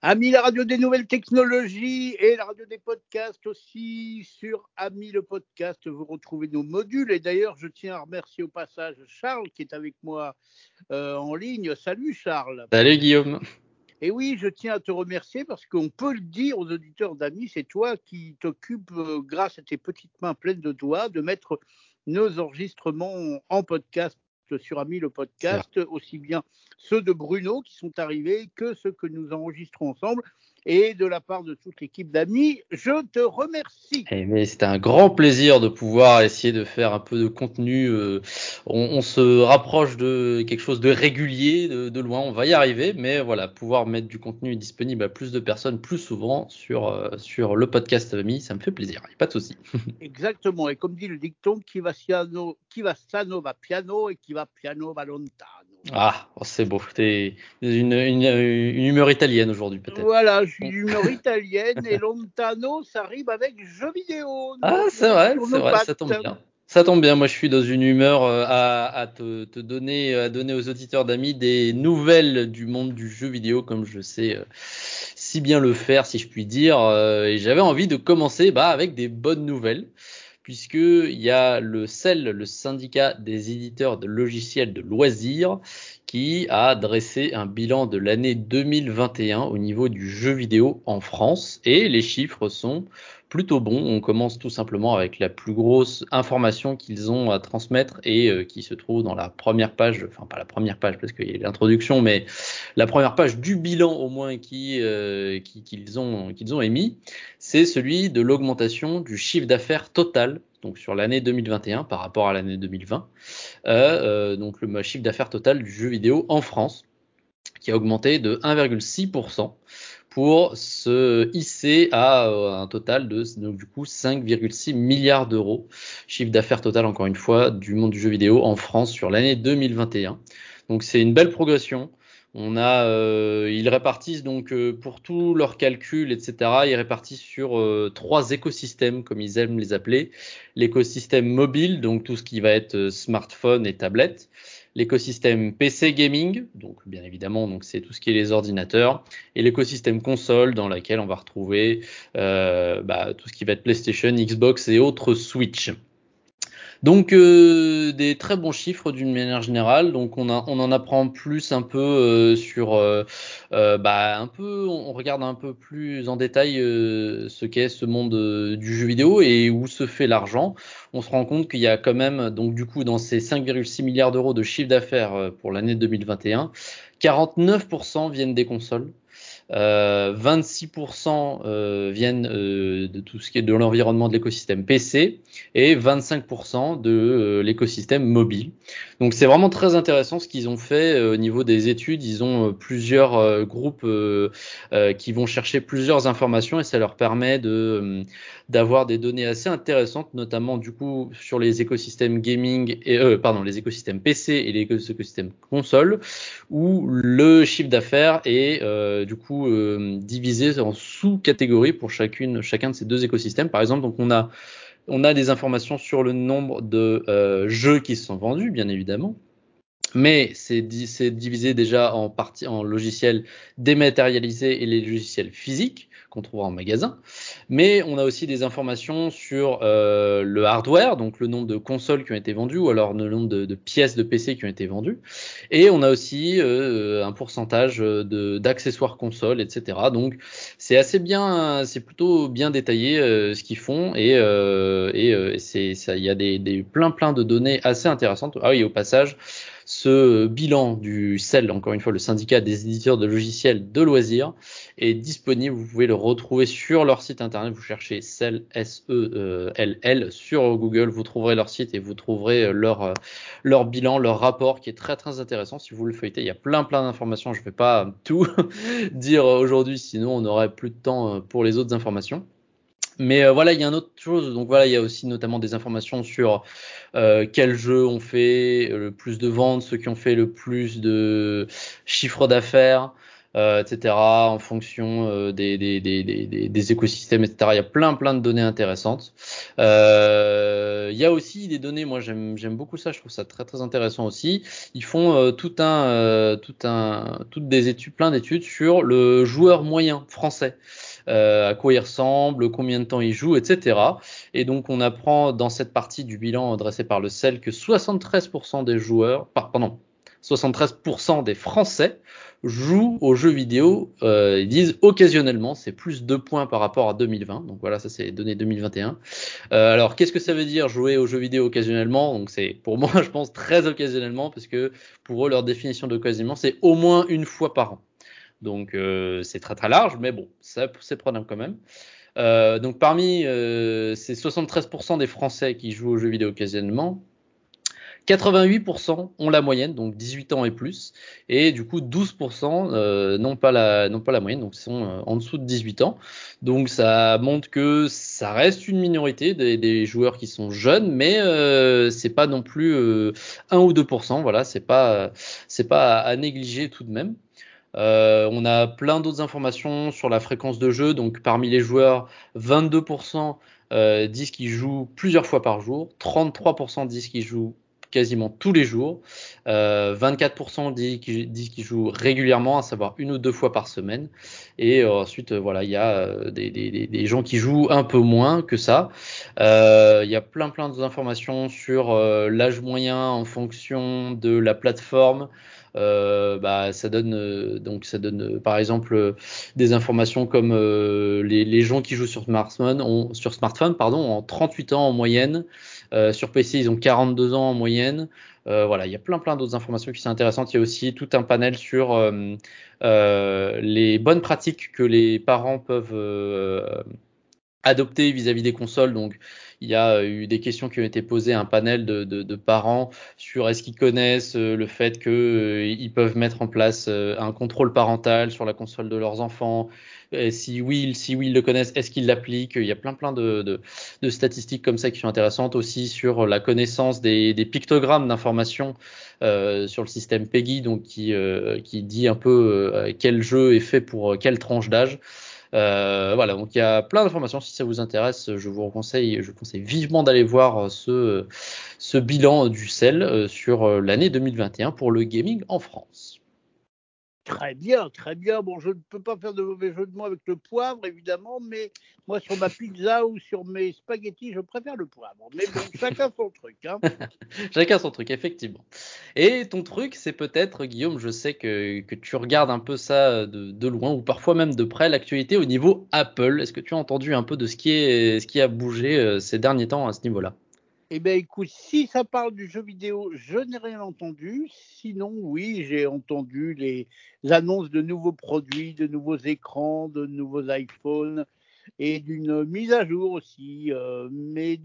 Ami la radio des nouvelles technologies et la radio des podcasts aussi sur Ami le podcast, vous retrouvez nos modules. Et d'ailleurs, je tiens à remercier au passage Charles qui est avec moi euh, en ligne. Salut Charles. Salut Guillaume. Et oui, je tiens à te remercier parce qu'on peut le dire aux auditeurs d'Ami, c'est toi qui t'occupes, euh, grâce à tes petites mains pleines de doigts, de mettre nos enregistrements en podcast sur Ami le podcast, aussi bien ceux de Bruno qui sont arrivés que ceux que nous enregistrons ensemble. Et de la part de toute l'équipe d'amis, je te remercie. Eh, mais c'est un grand plaisir de pouvoir essayer de faire un peu de contenu. Euh, on, se rapproche de quelque chose de régulier, de, loin. On va y arriver, mais voilà, pouvoir mettre du contenu disponible à plus de personnes plus souvent sur, euh, sur le podcast Ami, ça me fait plaisir. Pas de souci. Exactement. Et comme dit le dicton, qui va, piano, qui va sano va piano et qui va piano va lontano. Ah, oh, c'est beau. T'es une, une, une, humeur italienne aujourd'hui, peut-être. Voilà, je suis humeur italienne et lontano, ça arrive avec jeux vidéo. Ah, c'est vrai, c'est vrai, ça tombe bien. Ça tombe bien, moi je suis dans une humeur euh, à, à te, te, donner, à donner aux auditeurs d'amis des nouvelles du monde du jeu vidéo, comme je sais euh, si bien le faire, si je puis dire. Euh, et j'avais envie de commencer bah, avec des bonnes nouvelles puisqu'il y a le CEL, le syndicat des éditeurs de logiciels de loisirs, qui a dressé un bilan de l'année 2021 au niveau du jeu vidéo en France. Et les chiffres sont plutôt bons. On commence tout simplement avec la plus grosse information qu'ils ont à transmettre et euh, qui se trouve dans la première page, enfin pas la première page parce qu'il y a l'introduction, mais la première page du bilan au moins qui, euh, qu'ils ont, qu'ils ont émis, c'est celui de l'augmentation du chiffre d'affaires total donc sur l'année 2021 par rapport à l'année 2020. Euh, euh, donc le chiffre d'affaires total du jeu vidéo en France qui a augmenté de 1,6% pour se hisser à euh, un total de donc, du coup 5,6 milliards d'euros chiffre d'affaires total encore une fois du monde du jeu vidéo en France sur l'année 2021. Donc c'est une belle progression. On a, euh, ils répartissent donc euh, pour tous leurs calculs, etc. Ils répartissent sur euh, trois écosystèmes, comme ils aiment les appeler. L'écosystème mobile, donc tout ce qui va être smartphone et tablette. L'écosystème PC gaming, donc bien évidemment, donc c'est tout ce qui est les ordinateurs, et l'écosystème console, dans laquelle on va retrouver bah, tout ce qui va être PlayStation, Xbox et autres Switch. Donc euh, des très bons chiffres d'une manière générale. Donc on, en apprend plus un peu euh, sur, euh, bah un peu, on regarde un peu plus en détail ce qu'est ce monde du jeu vidéo et où se fait l'argent. On se rend compte qu'il y a quand même donc du coup dans ces 5,6 milliards d'euros de chiffre d'affaires pour l'année 2021, 49% viennent des consoles. 26% euh, euh, viennent euh, de tout ce qui est de l'environnement de l'écosystème PC et 25% de l'écosystème mobile. Donc c'est vraiment très intéressant ce qu'ils ont fait au niveau des études. Ils ont plusieurs groupes qui vont chercher plusieurs informations et ça leur permet de d'avoir des données assez intéressantes, notamment du coup sur les écosystèmes gaming et pardon les écosystèmes PC et les écosystèmes console où le chiffre d'affaires est du coup euh, divisé en sous-catégories pour chacune, chacun de ces deux écosystèmes. Par exemple, donc on a, des informations sur le nombre de euh, jeux qui se sont vendus, bien évidemment. Mais c'est divisé déjà en partie en logiciels dématérialisés et les logiciels physiques qu'on trouvera en magasin. Mais on a aussi des informations sur euh, le hardware, donc le nombre de consoles qui ont été vendues ou alors le nombre de, pièces de PC qui ont été vendues. Et on a aussi euh, un pourcentage d'accessoires consoles, etc. Donc c'est assez bien, c'est plutôt bien détaillé euh, ce qu'ils font et, et c'est ça, il y a des, des plein plein de données assez intéressantes. Ah oui, au passage. Ce bilan du CEL, encore une fois le syndicat des éditeurs de logiciels de loisirs, est disponible. Vous pouvez le retrouver sur leur site internet. Vous cherchez CEL S-E-L-L sur Google. Vous trouverez leur site et vous trouverez leur, leur bilan, leur rapport qui est très très intéressant. Si vous le feuilletez, il y a plein plein d'informations. Je ne vais pas tout dire aujourd'hui, sinon on n'aurait plus de temps pour les autres informations. Mais euh, voilà, il y a une autre chose. Donc voilà, il y a aussi notamment des informations sur euh, quels jeux ont fait le plus de ventes, ceux qui ont fait le plus de chiffre d'affaires. euh, etc., en fonction euh, des, des, des, des, écosystèmes, etc. Il y a plein, plein de données intéressantes. Euh, il y a aussi des données, moi j'aime beaucoup ça, je trouve ça très, très intéressant aussi. Ils font tout un, tout un, toutes des études, plein d'études sur le joueur moyen français. À quoi il ressemble, combien de temps il joue, etc. Et donc on apprend dans cette partie du bilan dressé par le CEL que 73% des joueurs, pardon, 73% des Français jouent aux jeux vidéo. Euh, ils disent occasionnellement, c'est plus 2 points par rapport à 2020. Donc voilà, ça c'est les données 2021. Euh, alors qu'est-ce que ça veut dire jouer aux jeux vidéo occasionnellement? Donc c'est pour moi, je pense très occasionnellement, parce que pour eux, leur définition d'occasionnellement, c'est au moins une fois par an. Donc euh, c'est très très large, mais bon, c'est problème quand même. Euh, donc parmi euh, ces 73% des Français qui jouent aux jeux vidéo occasionnellement, 88% ont la moyenne, donc 18 ans et plus, et du coup 12% euh, n'ont pas la pas la moyenne, donc sont euh, en dessous de 18 ans. Donc ça montre que ça reste une minorité des, joueurs qui sont jeunes, mais euh, c'est pas non plus 1 ou 2%. Voilà, c'est pas c'est pas à, négliger tout de même. On a plein d'autres informations sur la fréquence de jeu. Donc parmi les joueurs, 22% disent qu'ils jouent plusieurs fois par jour, 33% disent qu'ils jouent quasiment tous les jours. Euh, 24% disent qu'ils jouent régulièrement, à savoir une ou deux fois par semaine. Et euh, ensuite, euh, voilà, il y a euh, des, des, des, gens qui jouent un peu moins que ça. Il y a plein plein d'informations sur l'âge moyen en fonction de la plateforme. Euh, bah, ça donne donc ça donne par exemple des informations comme les, les, gens qui jouent sur smartphone ont sur smartphone pardon ont 38 ans en moyenne euh, sur PC, ils ont 42 ans en moyenne. Euh, voilà, il y a plein plein d'autres informations qui sont intéressantes. Il y a aussi tout un panel sur euh, les bonnes pratiques que les parents peuvent adopter vis-à-vis des consoles. Donc, il y a eu des questions qui ont été posées à un panel de, de, de parents sur est-ce qu'ils connaissent le fait qu'ils peuvent mettre en place un contrôle parental sur la console de leurs enfants, si oui, si oui, ils le connaissent, est-ce qu'ils l'appliquent? Il y a plein plein de, statistiques comme ça qui sont intéressantes aussi sur la connaissance des, pictogrammes d'informations euh, sur le système PEGI, donc qui, euh, qui dit un peu euh, quel jeu est fait pour quelle tranche d'âge. Voilà, donc il y a plein d'informations. Si ça vous intéresse, je vous conseille, je conseille vivement d'aller voir ce, ce bilan du CEL sur l'année 2021 pour le gaming en France. Très bien, très bien. Bon, je ne peux pas faire de mauvais jeu de mots avec le poivre, évidemment, mais moi, sur ma pizza ou sur mes spaghettis, je préfère le poivre. Mais bon, chacun son truc. Hein. chacun son truc, effectivement. Et ton truc, c'est peut-être, Guillaume, je sais que, que, tu regardes un peu ça de, de loin ou parfois même de près, l'actualité au niveau Apple. Est-ce que tu as entendu un peu de ce qui, est, ce qui a bougé euh, ces derniers temps à ce niveau-là? Eh bien, écoute, si ça parle du jeu vidéo, je n'ai rien entendu. Sinon, oui, j'ai entendu les annonces de nouveaux produits, de nouveaux écrans, de nouveaux iPhones et d'une mise à jour aussi. Euh, mais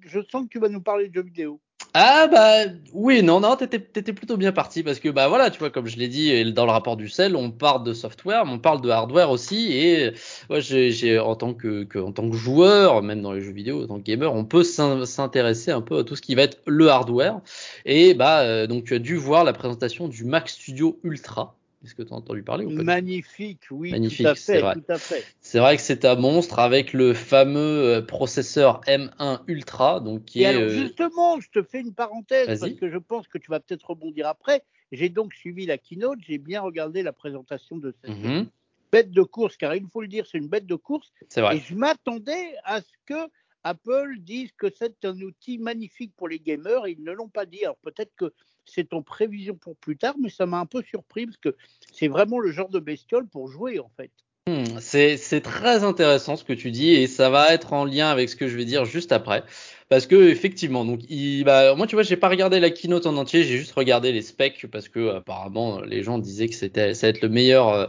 je sens que tu vas nous parler de jeux vidéo. Ah bah oui, non, non, t'étais, étais plutôt bien parti parce que bah voilà, tu vois, comme je l'ai dit dans le rapport du sel, on parle de software, mais on parle de hardware aussi, et ouais, j'ai, en tant que, en tant que joueur, même dans les jeux vidéo, en tant que gamer, on peut s'intéresser un peu à tout ce qui va être le hardware, et bah euh, donc tu as dû voir la présentation du Mac Studio Ultra. Est-ce que tu as entendu parler ou pas Magnifique, oui, Magnifique, c'est vrai. C'est vrai que c'est un monstre avec le fameux euh, processeur M1 Ultra, donc qui Et alors, euh, justement, je te fais une parenthèse parce que je pense que tu vas peut-être rebondir après. J'ai donc suivi la keynote, j'ai bien regardé la présentation de cette mhm. bête de course, car il faut le dire, c'est une bête de course. C'est vrai. Et je m'attendais à ce que Apple dise que c'est un outil magnifique pour les gamers. Ils ne l'ont pas dit. Alors peut-être que c'est en prévision pour plus tard, mais ça m'a un peu surpris parce que c'est vraiment le genre de bestiole pour jouer en fait. Hmm, c'est très intéressant ce que tu dis et ça va être en lien avec ce que je vais dire juste après parce que effectivement, donc il, bah, moi tu vois, j'ai pas regardé la keynote en entier, j'ai juste regardé les specs parce que apparemment les gens disaient que c'était ça va être le meilleur euh,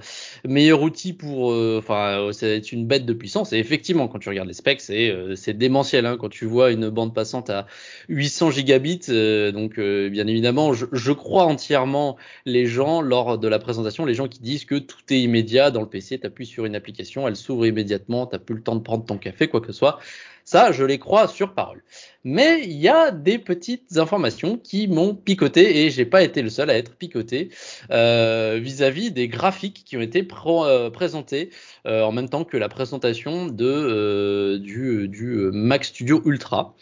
meilleur outil pour, euh, enfin euh, c'est une bête de puissance. Et effectivement, quand tu regardes les specs, c'est c'est démentiel. Hein, quand tu vois une bande passante à 800 gigabits, donc bien évidemment, je, je, crois entièrement les gens lors de la présentation, les gens qui disent que tout est immédiat dans le PC, tu appuies sur une application, elle s'ouvre immédiatement, t'as plus le temps de prendre ton café, quoi que ce soit Ça, je les crois sur parole. Mais il y a des petites informations qui m'ont picoté et j'ai pas été le seul à être picoté euh, vis-à-vis des graphiques qui ont été euh, présentés euh, en même temps que la présentation de du, du Mac Studio Ultra,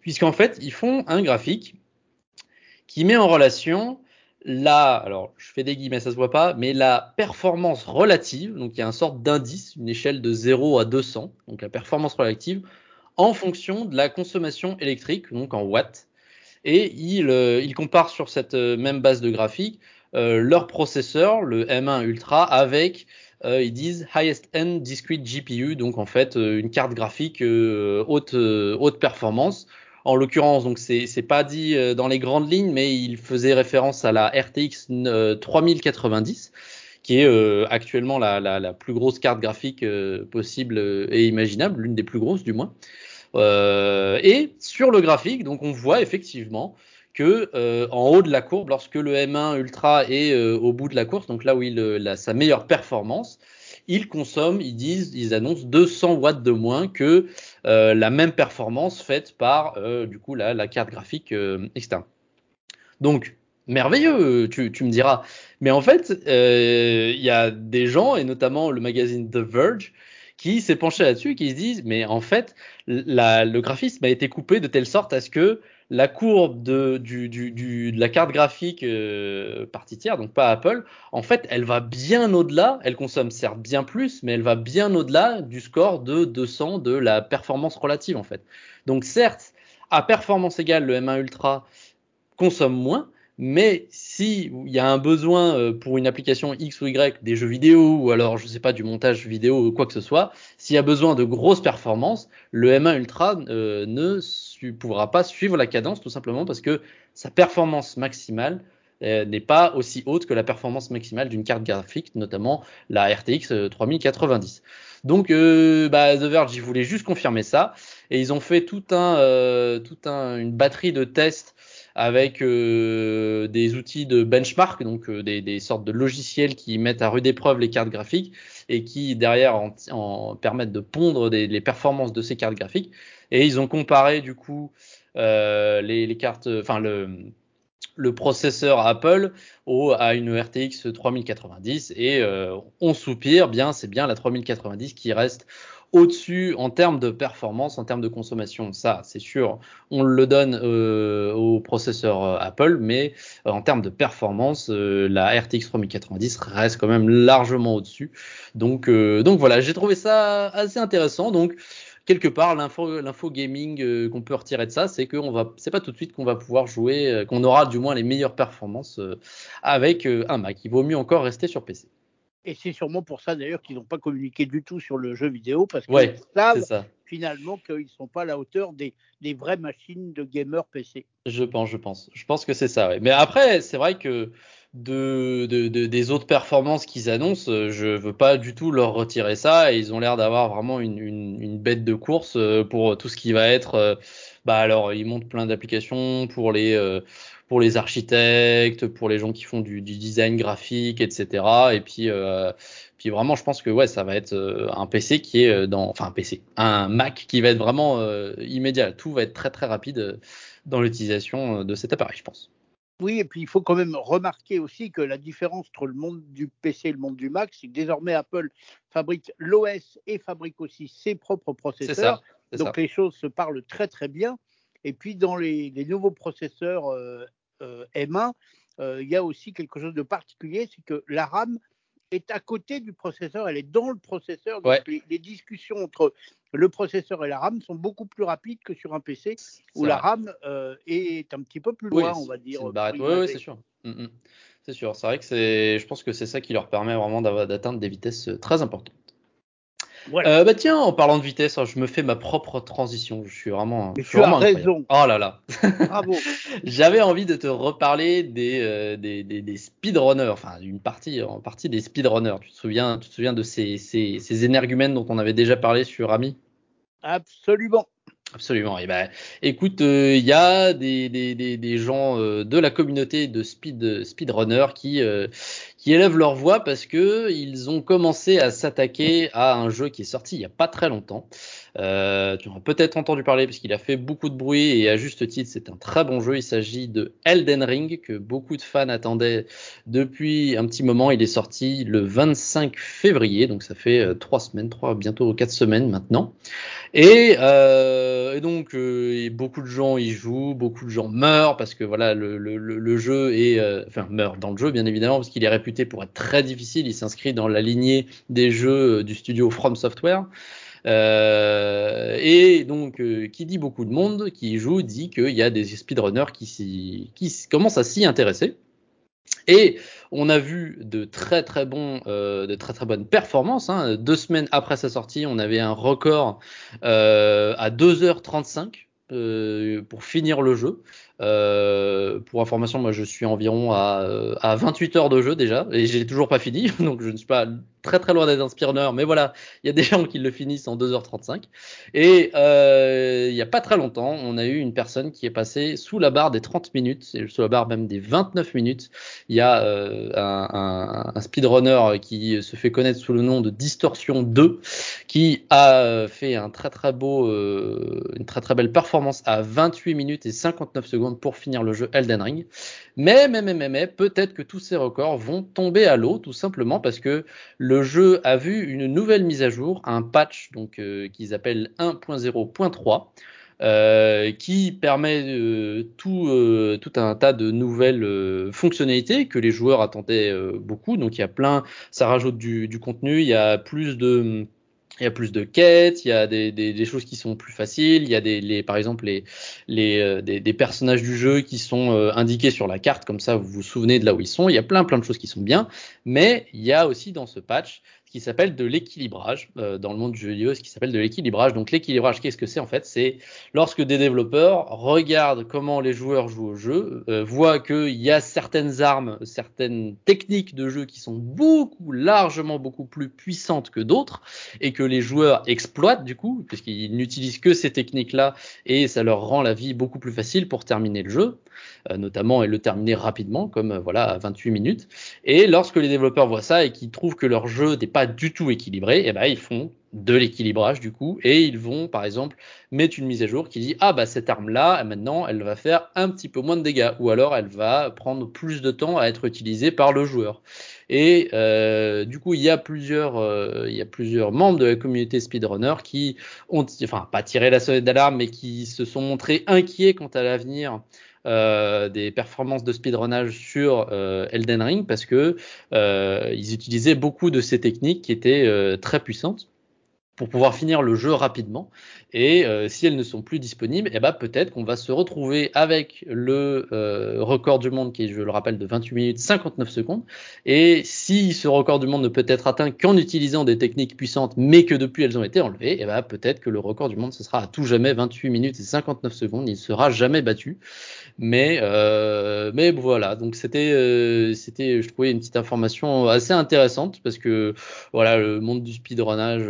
puisqu'en fait ils font un graphique qui met en relation la, alors je fais des guillemets, ça se voit pas, mais la performance relative, donc il y a une sorte d'indice, une échelle de 0 à 200, donc la performance relative, en fonction de la consommation électrique, donc en watts. Et il, euh, compare sur cette euh, même base de graphique euh, leur processeur, le M1 Ultra, avec, ils disent, highest end discrete GPU, donc en fait une carte graphique haute, haute performance. En l'occurrence, donc c'est pas dit euh, dans les grandes lignes, mais il faisait référence à la RTX 3090 euh, qui est euh, actuellement la, la, la, plus grosse carte graphique possible et imaginable, l'une des plus grosses du moins. et sur le graphique, donc on voit effectivement que en haut de la courbe, lorsque le M1 Ultra est au bout de la course, donc là où il a sa meilleure performance, ils consomment, ils disent, ils annoncent 200 watts de moins que euh, la même performance faite par euh, du coup la, la carte graphique euh, externe. Donc merveilleux, tu, tu, me diras. Mais en fait, il y a des gens et notamment le magazine The Verge qui s'est penché là-dessus qui se disent mais en fait le graphisme a été coupé de telle sorte à ce que la courbe de, du, du, de la carte graphique euh, partie tiers, donc pas Apple, en fait, elle va bien au-delà, elle consomme certes bien plus, mais elle va bien au-delà du score de 200 de la performance relative, en fait. Donc certes, à performance égale, le M1 Ultra consomme moins, mais si il y a un besoin euh, pour une application X ou Y, des jeux vidéo ou alors je sais pas du montage vidéo ou quoi que ce soit, s'il y a besoin de grosses performances, le M1 Ultra euh, ne pourra pas suivre la cadence tout simplement parce que sa performance maximale euh, n'est pas aussi haute que la performance maximale d'une carte graphique, notamment la RTX 3090. Donc bah, The Verge, ils voulaient juste confirmer ça et ils ont fait tout un, tout un, une batterie de tests avec euh, des outils de benchmark, donc euh, des, sortes de logiciels qui mettent à rude épreuve les cartes graphiques et qui derrière en, permettent de pondre les performances de ces cartes graphiques. Et ils ont comparé du coup euh, les, cartes, enfin le, le processeur Apple au, à une RTX 3090 et on soupire bien, c'est bien la 3090 qui reste au-dessus en termes de performance, en termes de consommation. Ça, c'est sûr, on le donne euh, au processeur euh, Apple, mais euh, en termes de performance, la RTX 3090 reste quand même largement au-dessus. Donc, donc voilà, j'ai trouvé ça assez intéressant. Donc quelque part l'info gaming qu'on peut retirer de ça c'est qu'on va c'est pas tout de suite qu'on va pouvoir jouer qu'on aura du moins les meilleures performances avec un Mac il vaut mieux encore rester sur PC et c'est sûrement pour ça d'ailleurs qu'ils n'ont pas communiqué du tout sur le jeu vidéo parce qu'ils savent finalement qu'ils ne sont pas à la hauteur des, des, vraies machines de gamers PC. Je pense, je pense. Je pense que c'est ça. Mais après, c'est vrai que de, de, des autres performances qu'ils annoncent, je veux pas du tout leur retirer ça. Et ils ont l'air d'avoir vraiment une, une, une, bête de course euh, pour tout ce qui va être. Euh, bah alors, ils montent plein d'applications pour les euh, pour les architectes, pour les gens qui font du, du design graphique, etc. Et puis, euh, puis vraiment, je pense que ouais, ça va être euh, un PC qui est euh, dans, enfin un PC, un Mac qui va être vraiment euh, immédiat. Tout va être très très rapide dans l'utilisation de cet appareil, je pense. Oui, et puis il faut quand même remarquer aussi que la différence entre le monde du PC et le monde du Mac, c'est que désormais Apple fabrique l'OS et fabrique aussi ses propres processeurs. Ça, Donc les choses se parlent très très bien. Et puis dans les, les nouveaux processeurs euh, M1, euh, il y a aussi quelque chose de particulier, c'est que la RAM est à côté du processeur, elle est dans le processeur. Donc les, discussions entre le processeur et la RAM sont beaucoup plus rapides que sur un PC où la RAM euh, est un petit peu plus loin, on va dire. Oui, c'est sûr. Mm, mm. C'est sûr. C'est vrai que c'est, je pense que c'est ça qui leur permet vraiment d'atteindre des vitesses très importantes. Euh, bah tiens, en parlant de vitesse, hein, je me fais ma propre transition. Je suis vraiment. tu as raison. Oh là là. Bravo. J'avais envie de te reparler des, euh, des, des, des, speedrunners, enfin une partie, en partie des speedrunners. Tu te souviens, tu te souviens de ces, ces, ces énergumènes dont on avait déjà parlé sur Ami? Absolument. Absolument. Et eh ben, écoute, il euh, y a des, des, des, des gens euh, de la communauté de speed speedrunner qui euh, qui élèvent leur voix parce que ils ont commencé à s'attaquer à un jeu qui est sorti il y a pas très longtemps. Euh, tu en as peut-être entendu parler parce qu'il a fait beaucoup de bruit et à juste titre, c'est un très bon jeu. Il s'agit de Elden Ring que beaucoup de fans attendaient depuis un petit moment. Il est sorti le 25 février, donc ça fait euh, trois semaines, bientôt quatre semaines maintenant. Et, euh, donc beaucoup de gens y jouent, beaucoup de gens meurent parce que voilà le, le, jeu est, enfin meurt dans le jeu bien évidemment parce qu'il est réputé pour être très difficile. Il s'inscrit dans la lignée des jeux du studio From Software. Euh, et donc, euh, qui dit beaucoup de monde qui joue dit qu'il y a des speedrunners qui, qui commencent à s'y intéresser. Et on a vu de très très bons, euh, de très très bonnes performances. Hein. Deux semaines après sa sortie, on avait un record euh, à 2h35 euh, pour finir le jeu. Euh, pour information, moi je suis environ à, à 28 heures de jeu déjà et j'ai toujours pas fini, donc je ne suis pas très très loin d'être un speedrunner, mais voilà, il y a des gens qui le finissent en 2h35. Et euh, il y a pas très longtemps, on a eu une personne qui est passée sous la barre des 30 minutes, et sous la barre même des 29 minutes. Il y a euh, un, un, un, speedrunner qui se fait connaître sous le nom de Distortion 2, qui a fait un très très beau, euh, une très très belle performance à 28 minutes et 59 secondes pour finir le jeu Elden Ring. Mais, mais, mais, mais, peut-être que tous ces records vont tomber à l'eau, tout simplement parce que le jeu a vu une nouvelle mise à jour, un patch donc euh, qu'ils appellent 1.0.3. Euh, qui permet euh, tout, tout un tas de nouvelles fonctionnalités que les joueurs attendaient beaucoup. Donc il y a plein, ça rajoute du contenu, il y a plus de il y a plus de quêtes, il y a des, des, choses qui sont plus faciles, il y a des, les, par exemple les, les, euh, des, personnages du jeu qui sont euh, indiqués sur la carte, comme ça vous vous souvenez de là où ils sont. Il y a plein plein de choses qui sont bien, mais il y a aussi dans ce patch qui s'appelle de l'équilibrage euh, dans le monde du jeu vidéo, ce qui s'appelle de l'équilibrage. Donc l'équilibrage, qu'est-ce que c'est en fait? C'est lorsque des développeurs regardent comment les joueurs jouent au jeu, euh, voient qu'il y a certaines armes, certaines techniques de jeu qui sont beaucoup, largement beaucoup plus puissantes que d'autres, et que les joueurs exploitent du coup, puisqu'ils n'utilisent que ces techniques-là, et ça leur rend la vie beaucoup plus facile pour terminer le jeu, euh, notamment et le terminer rapidement, comme voilà à 28 minutes. Et lorsque les développeurs voient ça et qu'ils trouvent que leur jeu n'est pas du tout équilibré, et eh ben ils font de l'équilibrage du coup et ils vont par exemple mettre une mise à jour qui dit ah bah cette arme là maintenant elle va faire un petit peu moins de dégâts ou alors elle va prendre plus de temps à être utilisée par le joueur. Et euh, du coup il y a plusieurs euh, il y a plusieurs membres de la communauté speedrunner qui ont enfin pas tiré la sonnette d'alarme mais qui se sont montrés inquiets quant à l'avenir des performances de speedrunnage sur euh, Elden Ring parce que euh, ils utilisaient beaucoup de ces techniques qui étaient euh, très puissantes pour pouvoir finir le jeu rapidement. Et euh, si elles ne sont plus disponibles, eh ben peut-être qu'on va se retrouver avec le euh, record du monde qui est, je le rappelle, de 28 minutes 59 secondes. Et si ce record du monde ne peut être atteint qu'en utilisant des techniques puissantes, mais que depuis elles ont été enlevées, eh ben peut-être que le record du monde ce sera à tout jamais 28 minutes et 59 secondes. Il sera jamais battu. Mais euh, mais voilà. Donc c'était c'était je trouvais une petite information assez intéressante parce que voilà le monde du speedrunnage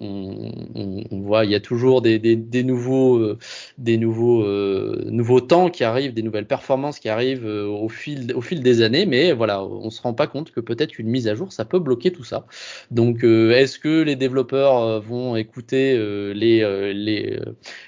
on, voit, il y a toujours des, des, des nouveaux, euh, nouveaux, euh, nouveaux temps qui arrivent, des nouvelles performances qui arrivent euh, au fil, au fil des années, mais voilà, on se rend pas compte que peut-être une mise à jour, ça peut bloquer tout ça. Donc, est-ce que les développeurs vont écouter les, les,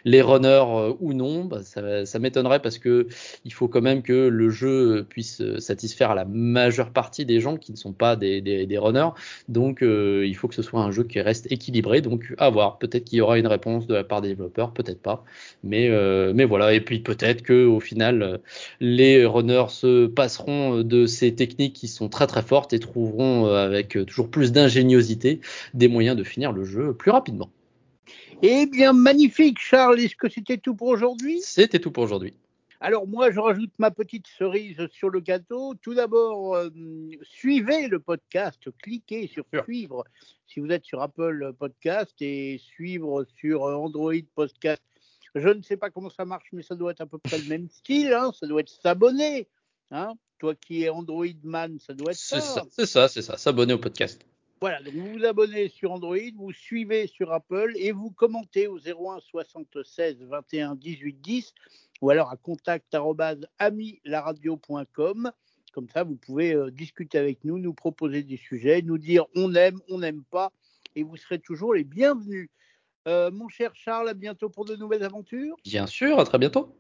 les runners ou non? Bah, Ça, m'étonnerait parce que il faut quand même que le jeu puisse satisfaire la majeure partie des gens qui ne sont pas des, des, des runners. Donc, il faut que ce soit un jeu qui reste équilibré donc, à voir. Peut-être qu'il y aura une réponse de la part des développeurs, peut-être pas. Mais, euh, mais voilà. Et puis peut-être que au final, les runners se passeront de ces techniques qui sont très très fortes et trouveront euh, avec toujours plus d'ingéniosité des moyens de finir le jeu plus rapidement. Eh bien, magnifique, Charles. Est-ce que c'était tout pour aujourd'hui? C'était tout pour aujourd'hui. Alors moi, je rajoute ma petite cerise sur le gâteau. Tout d'abord, euh, suivez le podcast, cliquez sur suivre si vous êtes sur Apple Podcast et suivre sur Android Podcast. Je ne sais pas comment ça marche, mais ça doit être à peu près le même style. Hein. Ça doit être s'abonner. Hein. Toi qui es Android man, ça doit être ça. C'est ça, c'est ça, s'abonner au podcast. Voilà, donc vous vous abonnez sur Android, vous suivez sur Apple et vous commentez au 01 76 21 18 10 ou alors à contact.amilaradio.com. Comme ça, vous pouvez discuter avec nous, nous proposer des sujets, nous dire on aime, on n'aime pas, et vous serez toujours les bienvenus. mon cher Charles, à bientôt pour de nouvelles aventures. Bien sûr, à très bientôt.